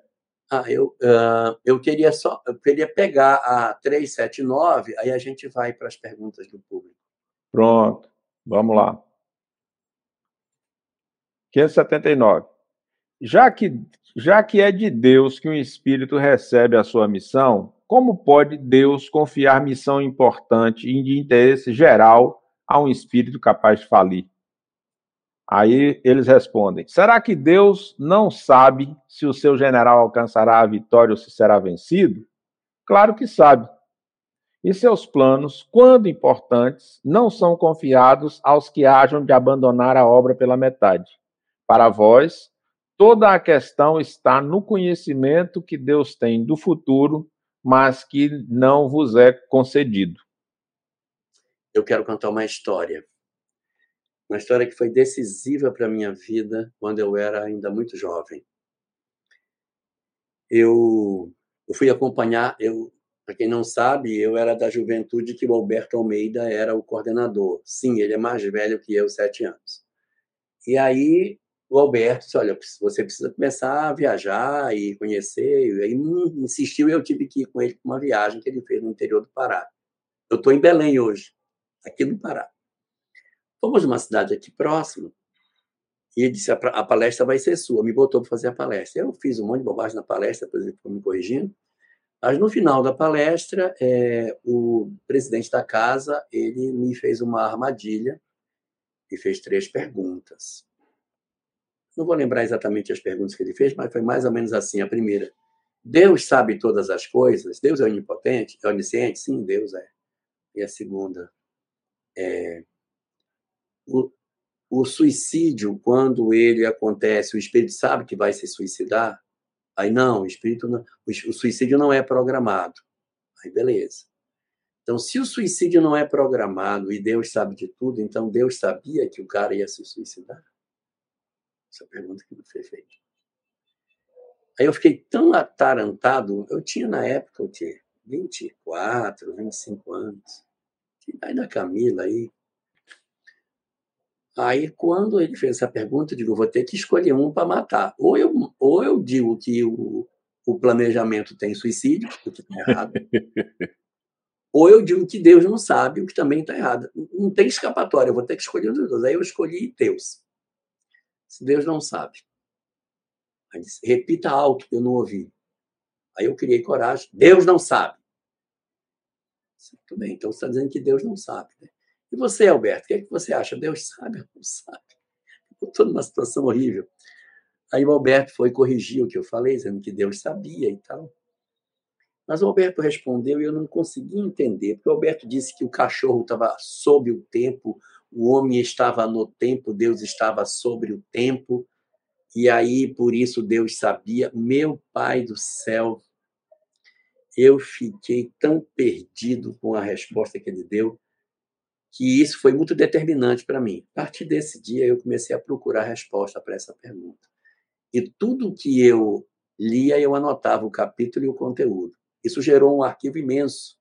Ah, eu, uh, eu queria só, eu queria pegar a 379, aí a gente vai para as perguntas do público. Pronto, vamos lá. 579. Já que, já que é de Deus que um espírito recebe a sua missão, como pode Deus confiar missão importante e de interesse geral a um espírito capaz de falir? Aí eles respondem: será que Deus não sabe se o seu general alcançará a vitória ou se será vencido? Claro que sabe. E seus planos, quando importantes, não são confiados aos que hajam de abandonar a obra pela metade. Para vós, toda a questão está no conhecimento que Deus tem do futuro, mas que não vos é concedido. Eu quero contar uma história uma história que foi decisiva para a minha vida quando eu era ainda muito jovem. Eu, eu fui acompanhar, eu, para quem não sabe, eu era da juventude que o Alberto Almeida era o coordenador. Sim, ele é mais velho que eu, sete anos. E aí o Alberto disse, olha, você precisa começar a viajar e conhecer. E aí insistiu e eu tive que ir com ele para uma viagem que ele fez no interior do Pará. Eu estou em Belém hoje, aqui no Pará. Fomos numa cidade aqui próxima e ele disse: a, a palestra vai ser sua. Me botou para fazer a palestra. Eu fiz um monte de bobagem na palestra, por exemplo, me corrigindo. Mas no final da palestra, é, o presidente da casa ele me fez uma armadilha e fez três perguntas. Não vou lembrar exatamente as perguntas que ele fez, mas foi mais ou menos assim. A primeira: Deus sabe todas as coisas? Deus é onipotente? É onisciente? Sim, Deus é. E a segunda: é, o, o suicídio, quando ele acontece, o espírito sabe que vai se suicidar? Aí não, o espírito não, o suicídio não é programado. Aí beleza. Então, se o suicídio não é programado e Deus sabe de tudo, então Deus sabia que o cara ia se suicidar? Essa pergunta que foi feita. Aí eu fiquei tão atarantado, eu tinha na época o quê? 24, 25 anos. Que vai da Camila aí. Aí, quando ele fez essa pergunta, eu digo, vou ter que escolher um para matar. Ou eu, ou eu digo que o, o planejamento tem suicídio, o que está errado. ou eu digo que Deus não sabe, o que também está errado. Não tem escapatória, eu vou ter que escolher um dos dois. Aí eu escolhi Deus. Se Deus não sabe. Aí disse, repita alto, que eu não ouvi. Aí eu criei coragem. Deus não sabe. Muito bem, então você está dizendo que Deus não sabe. Né? E você, Alberto, o que, é que você acha? Deus sabe ou não sabe? Estou numa situação horrível. Aí o Alberto foi corrigir o que eu falei, dizendo que Deus sabia e tal. Mas o Alberto respondeu e eu não consegui entender, porque o Alberto disse que o cachorro estava sob o tempo, o homem estava no tempo, Deus estava sobre o tempo, e aí por isso Deus sabia. Meu Pai do céu, eu fiquei tão perdido com a resposta que ele deu que isso foi muito determinante para mim. A partir desse dia, eu comecei a procurar resposta para essa pergunta. E tudo que eu lia, eu anotava o capítulo e o conteúdo. Isso gerou um arquivo imenso.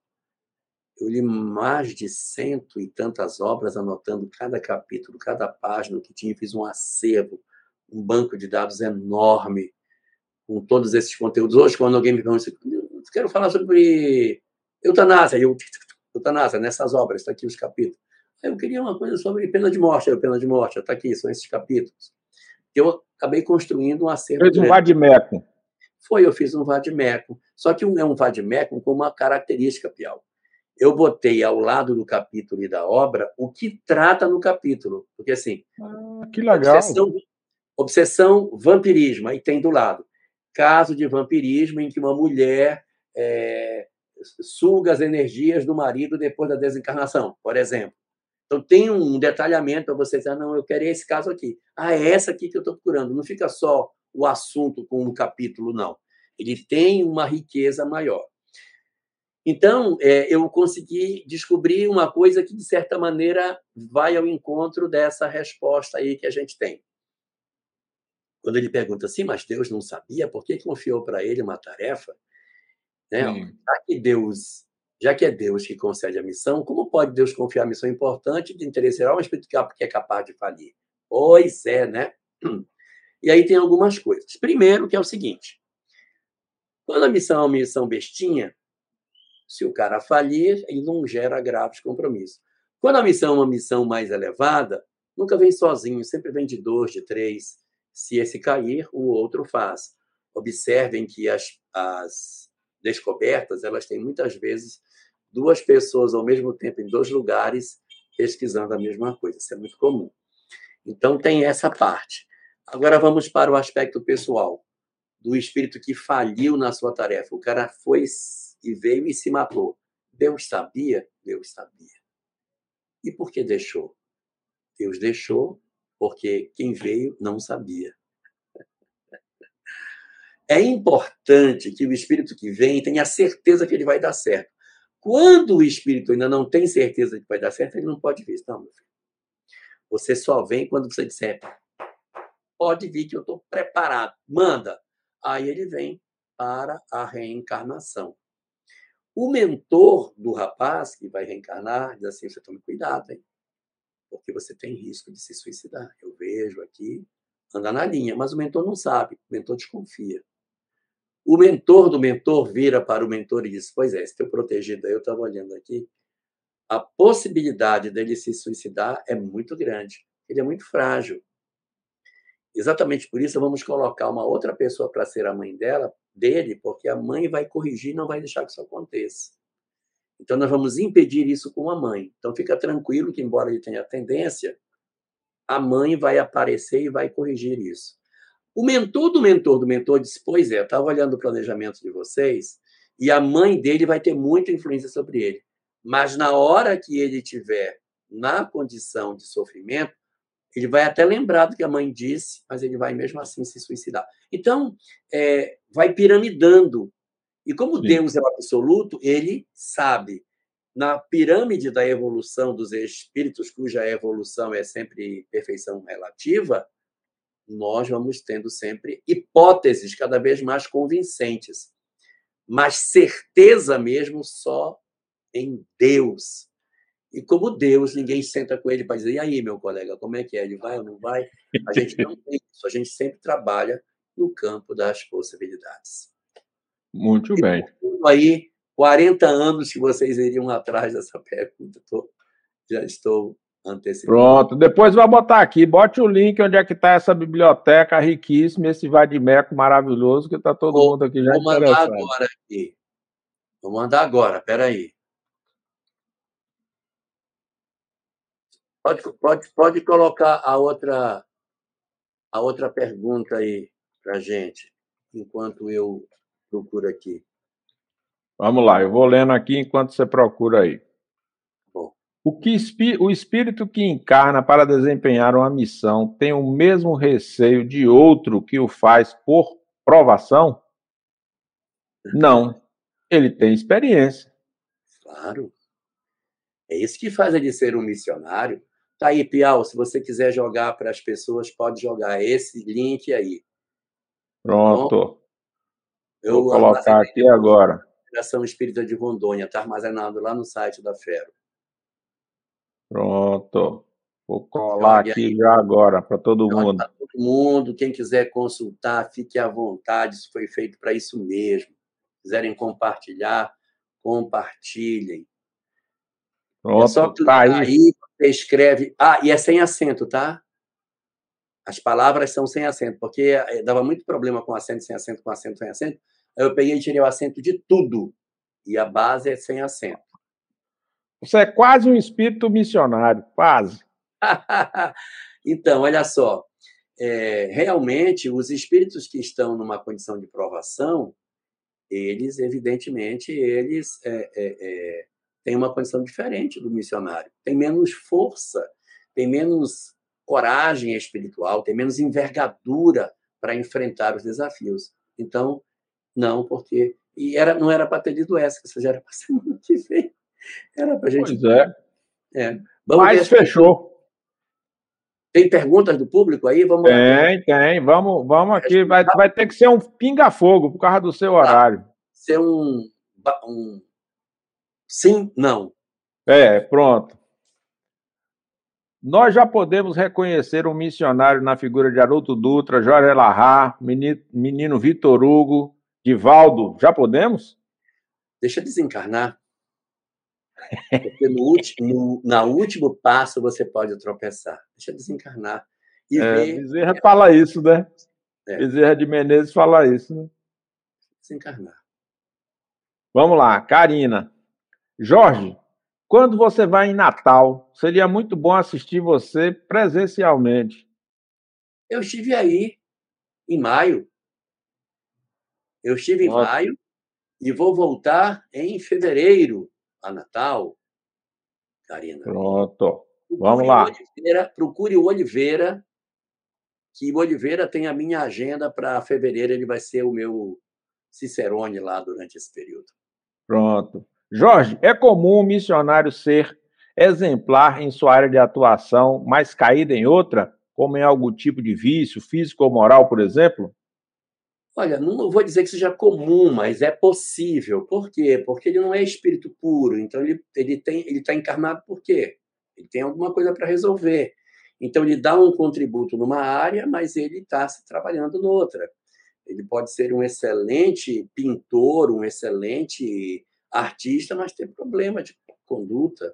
Eu li mais de cento e tantas obras, anotando cada capítulo, cada página que tinha, fiz um acervo, um banco de dados enorme com todos esses conteúdos. Hoje, quando alguém me pergunta, eu quero falar sobre eutanásia, eu eutanásia, nessas obras, está aqui os capítulos. Eu queria uma coisa sobre pena de morte, a pena de morte, está aqui, são esses capítulos. Eu acabei construindo um acervo. Fez um vademecum. Foi, eu fiz um vademecum. Só que é um vademecum com uma característica, Piau. Eu botei ao lado do capítulo e da obra o que trata no capítulo. Porque, assim. Ah, que legal. Obsessão, obsessão, vampirismo. Aí tem do lado. Caso de vampirismo em que uma mulher é, suga as energias do marido depois da desencarnação, por exemplo. Então, tem um detalhamento para você dizer, ah, não, eu quero esse caso aqui. Ah, é essa aqui que eu estou procurando. Não fica só o assunto com um capítulo, não. Ele tem uma riqueza maior. Então, é, eu consegui descobrir uma coisa que, de certa maneira, vai ao encontro dessa resposta aí que a gente tem. Quando ele pergunta assim, mas Deus não sabia, por que confiou para ele uma tarefa? Né? Já que Deus, já que é Deus que concede a missão, como pode Deus confiar a missão importante de interesse geral espírito que é capaz de falir? Pois é, né? E aí tem algumas coisas. Primeiro, que é o seguinte: quando a missão é uma missão bestinha, se o cara falir, ele não gera graves compromissos. Quando a missão é uma missão mais elevada, nunca vem sozinho, sempre vem de dois, de três. Se esse cair, o outro faz. Observem que as, as descobertas, elas têm muitas vezes duas pessoas ao mesmo tempo em dois lugares pesquisando a mesma coisa. Isso é muito comum. Então, tem essa parte. Agora, vamos para o aspecto pessoal do espírito que faliu na sua tarefa. O cara foi e veio e se matou. Deus sabia? Deus sabia. E por que deixou? Deus deixou porque quem veio não sabia. É importante que o espírito que vem tenha certeza que ele vai dar certo. Quando o espírito ainda não tem certeza que vai dar certo, ele não pode vir. Não, meu filho. Você só vem quando você disser: pode vir que eu estou preparado, manda. Aí ele vem para a reencarnação. O mentor do rapaz que vai reencarnar diz assim: você tome cuidado, hein? Porque você tem risco de se suicidar. Eu vejo aqui, anda na linha, mas o mentor não sabe, o mentor desconfia. O mentor do mentor vira para o mentor e diz: Pois é, se teu protegido, eu estava olhando aqui, a possibilidade dele se suicidar é muito grande. Ele é muito frágil. Exatamente por isso, vamos colocar uma outra pessoa para ser a mãe dela, dele, porque a mãe vai corrigir não vai deixar que isso aconteça. Então, nós vamos impedir isso com a mãe. Então, fica tranquilo que, embora ele tenha tendência, a mãe vai aparecer e vai corrigir isso. O mentor do mentor do mentor disse: Pois é, estava olhando o planejamento de vocês e a mãe dele vai ter muita influência sobre ele. Mas na hora que ele tiver na condição de sofrimento, ele vai até lembrar do que a mãe disse, mas ele vai mesmo assim se suicidar. Então, é, vai piramidando. E como Sim. Deus é o absoluto, ele sabe. na pirâmide da evolução dos espíritos, cuja evolução é sempre perfeição relativa, nós vamos tendo sempre hipóteses cada vez mais convincentes. Mas certeza mesmo só em Deus. E como Deus, ninguém senta com ele para dizer: e aí, meu colega, como é que é? Ele vai ou não vai? A gente não tem isso. A gente sempre trabalha no campo das possibilidades. Muito e bem. Aí, 40 anos que vocês iriam atrás dessa pergunta. Tô, já estou antecipando. Pronto. Depois vai botar aqui. Bote o link onde é que está essa biblioteca riquíssima, esse vadimeco maravilhoso, que está todo vou, mundo aqui já Vou mandar agora aqui. Vou mandar agora, peraí. Pode, pode, pode colocar a outra, a outra pergunta aí para gente, enquanto eu procuro aqui. Vamos lá, eu vou lendo aqui enquanto você procura aí. Bom. O, que, o espírito que encarna para desempenhar uma missão tem o mesmo receio de outro que o faz por provação? Não. Ele tem experiência. Claro. É isso que faz ele ser um missionário. Tá aí, Piau, se você quiser jogar para as pessoas, pode jogar esse link aí. Pronto. Então, eu Vou colocar aqui agora. Federação Espírita de Rondônia, está armazenado lá no site da Fero. Pronto. Vou colar aqui aí. já agora para todo mundo. Para todo mundo, quem quiser consultar, fique à vontade, isso foi feito para isso mesmo. Quiserem compartilhar, compartilhem. É só tá aí. aí você escreve. Ah, e é sem acento, tá? As palavras são sem acento, porque eh, dava muito problema com acento, sem acento, com acento, sem acento. Aí eu peguei e tirei o acento de tudo. E a base é sem acento. Você é quase um espírito missionário, quase. então, olha só. É, realmente, os espíritos que estão numa condição de provação, eles, evidentemente, eles é, é, é tem uma condição diferente do missionário. Tem menos força, tem menos coragem espiritual, tem menos envergadura para enfrentar os desafios. Então, não, porque. E era, não era para ter dito essa, isso já era para semana que vem. Era para a gente. Pois é. é. Vamos Mas fechou. Tem perguntas do público aí? Vamos tem, lá. tem. Vamos, vamos aqui. Vai, vai ter que ser um pinga-fogo por causa do seu horário. Ser um, um Sim, não. É, pronto. Nós já podemos reconhecer um missionário na figura de Haroldo Dutra, Jorge Larra, menino Vitor Hugo, Divaldo. Já podemos? Deixa desencarnar. Porque no último, na último passo você pode tropeçar. Deixa desencarnar. E é, ver... Bezerra fala isso, né? É. Bezerra de Menezes fala isso, né? Desencarnar. Vamos lá, Karina. Jorge, quando você vai em Natal, seria muito bom assistir você presencialmente. Eu estive aí em maio. Eu estive Ótimo. em maio e vou voltar em fevereiro a Natal, Karina. Pronto. Vamos lá. Oliveira, procure o Oliveira, que o Oliveira tem a minha agenda para fevereiro, ele vai ser o meu Cicerone lá durante esse período. Pronto. Jorge, é comum um missionário ser exemplar em sua área de atuação, mas caído em outra, como em algum tipo de vício físico ou moral, por exemplo? Olha, não vou dizer que seja comum, mas é possível. Por quê? Porque ele não é espírito puro. Então ele ele tem ele está encarnado por quê? Ele tem alguma coisa para resolver. Então ele dá um contributo numa área, mas ele está se trabalhando noutra. Ele pode ser um excelente pintor, um excelente artista, mas ter problema de conduta.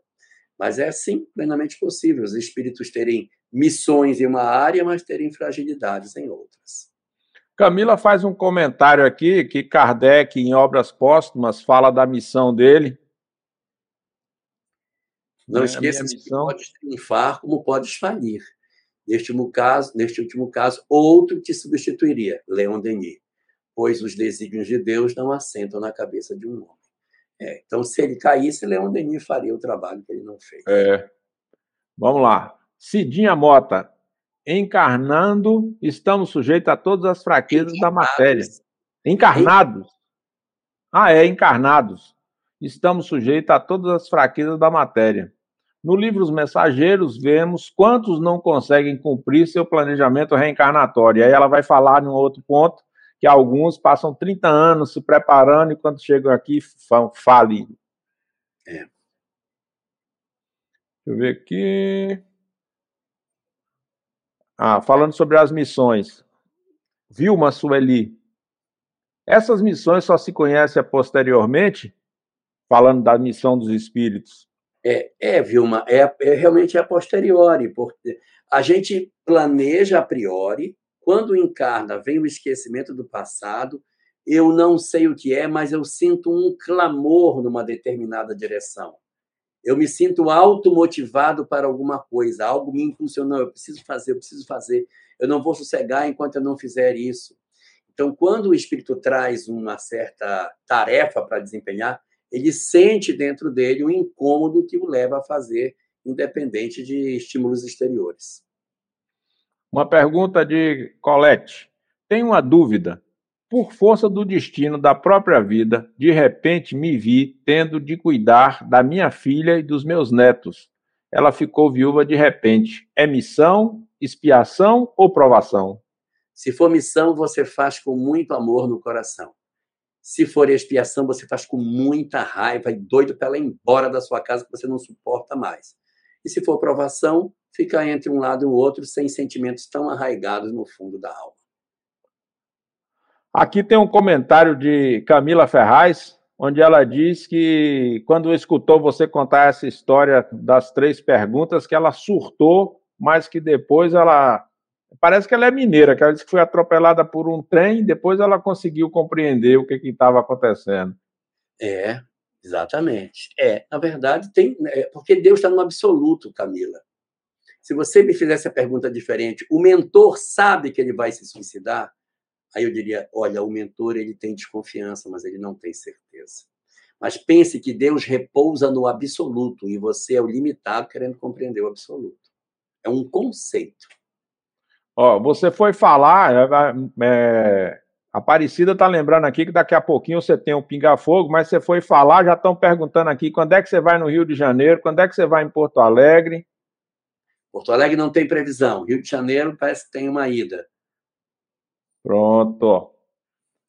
Mas é sim plenamente possível os espíritos terem missões em uma área, mas terem fragilidades em outras. Camila faz um comentário aqui que Kardec, em Obras Póstumas, fala da missão dele. Não é esqueça que pode triunfar como pode falir. Neste último caso, neste último caso, outro te substituiria, Leon Denis, pois os desígnios de Deus não assentam na cabeça de um homem. É, então, se ele caísse, Leão Denis faria o trabalho que ele não fez. É. Vamos lá. Cidinha Mota. Encarnando, estamos sujeitos a todas as fraquezas da matéria. Encarnados? Ah, é, encarnados. estamos sujeitos a todas as fraquezas da matéria. No livro Os Mensageiros, vemos quantos não conseguem cumprir seu planejamento reencarnatório. E aí ela vai falar em um outro ponto que alguns passam 30 anos se preparando e quando chegam aqui falem. É. Deixa eu ver aqui. Ah, falando sobre as missões. Vilma Sueli. Essas missões só se conhecem posteriormente, falando da missão dos espíritos. É, é Vilma, é, é realmente a posteriori, porque a gente planeja a priori, quando encarna, vem o esquecimento do passado, eu não sei o que é, mas eu sinto um clamor numa determinada direção. Eu me sinto automotivado para alguma coisa, algo me impulsionou, eu preciso fazer, eu preciso fazer. Eu não vou sossegar enquanto eu não fizer isso. Então, quando o espírito traz uma certa tarefa para desempenhar, ele sente dentro dele um incômodo que o leva a fazer, independente de estímulos exteriores. Uma pergunta de Colette. Tenho uma dúvida. Por força do destino da própria vida, de repente me vi tendo de cuidar da minha filha e dos meus netos. Ela ficou viúva de repente. É missão, expiação ou provação? Se for missão, você faz com muito amor no coração. Se for expiação, você faz com muita raiva e doido para ela ir embora da sua casa que você não suporta mais. E se for provação, fica entre um lado e o outro sem sentimentos tão arraigados no fundo da alma. Aqui tem um comentário de Camila Ferraz, onde ela diz que quando escutou você contar essa história das três perguntas, que ela surtou, mas que depois ela Parece que ela é mineira, que ela disse que foi atropelada por um trem, depois ela conseguiu compreender o que estava acontecendo. É, exatamente. É, na verdade, tem. É, porque Deus está no absoluto, Camila. Se você me fizesse a pergunta diferente, o mentor sabe que ele vai se suicidar? Aí eu diria: olha, o mentor ele tem desconfiança, mas ele não tem certeza. Mas pense que Deus repousa no absoluto e você é o limitado querendo compreender o absoluto. É um conceito. Ó, você foi falar, é, é, Aparecida tá lembrando aqui que daqui a pouquinho você tem um pinga-fogo, mas você foi falar, já estão perguntando aqui quando é que você vai no Rio de Janeiro, quando é que você vai em Porto Alegre. Porto Alegre não tem previsão, Rio de Janeiro parece que tem uma ida. Pronto.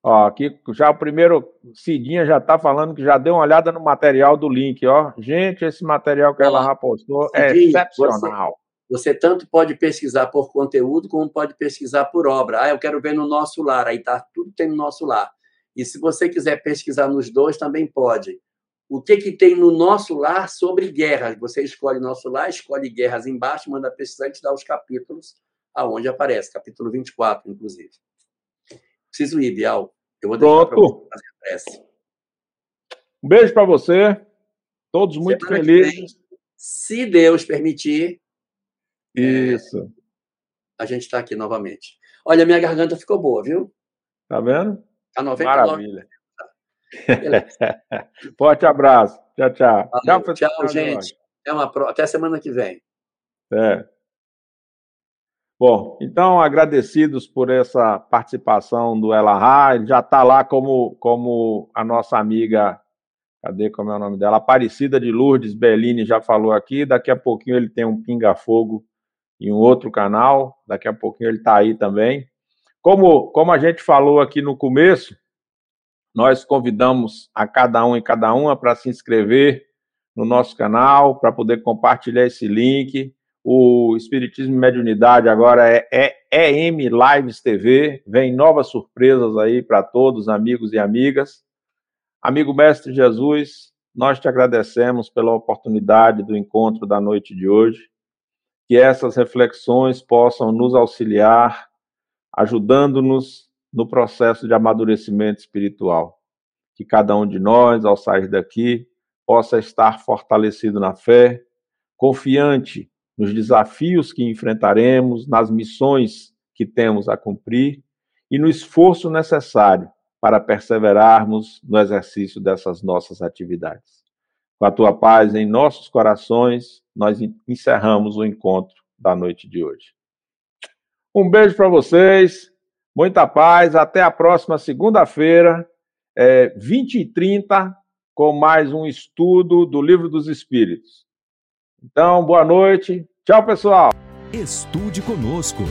Ó, aqui já o primeiro Cidinha já está falando que já deu uma olhada no material do link, ó. Gente, esse material que ela já postou é excepcional. Você tanto pode pesquisar por conteúdo, como pode pesquisar por obra. Ah, eu quero ver no nosso lar, aí tá tudo tem no nosso lar. E se você quiser pesquisar nos dois, também pode. O que, que tem no nosso lar sobre guerras? Você escolhe nosso lar, escolhe guerras embaixo, manda pesquisar e te dá os capítulos aonde aparece, capítulo 24, inclusive. Preciso ir, Bial. Eu vou deixar Pronto. Você um beijo para você. Todos muito Semana felizes. Vem, se Deus permitir, Isso. É, a gente está aqui novamente. Olha, minha garganta ficou boa, viu? Tá vendo? Tá 99. Maravilha. Forte abraço. Tchau, tchau. Valeu, tchau, tchau gente. Até, uma pro... Até semana que vem. É. Bom, então agradecidos por essa participação do Ela Ele já está lá como, como a nossa amiga Cadê como é o nome dela? Aparecida de Lourdes Bellini já falou aqui. Daqui a pouquinho ele tem um pinga-fogo em um outro canal. Daqui a pouquinho ele está aí também. Como, como a gente falou aqui no começo, nós convidamos a cada um e cada uma para se inscrever no nosso canal, para poder compartilhar esse link. O Espiritismo e Mediunidade agora é, é EM Lives TV. Vem novas surpresas aí para todos, amigos e amigas. Amigo Mestre Jesus, nós te agradecemos pela oportunidade do encontro da noite de hoje que essas reflexões possam nos auxiliar, ajudando-nos no processo de amadurecimento espiritual. Que cada um de nós, ao sair daqui, possa estar fortalecido na fé, confiante nos desafios que enfrentaremos, nas missões que temos a cumprir e no esforço necessário para perseverarmos no exercício dessas nossas atividades. Com a tua paz em nossos corações, nós encerramos o encontro da noite de hoje. Um beijo para vocês, muita paz, até a próxima segunda-feira, é, 20 e 30, com mais um estudo do Livro dos Espíritos. Então, boa noite, tchau pessoal! Estude conosco.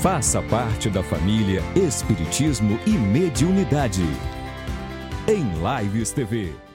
Faça parte da família Espiritismo e Mediunidade. Em Lives TV.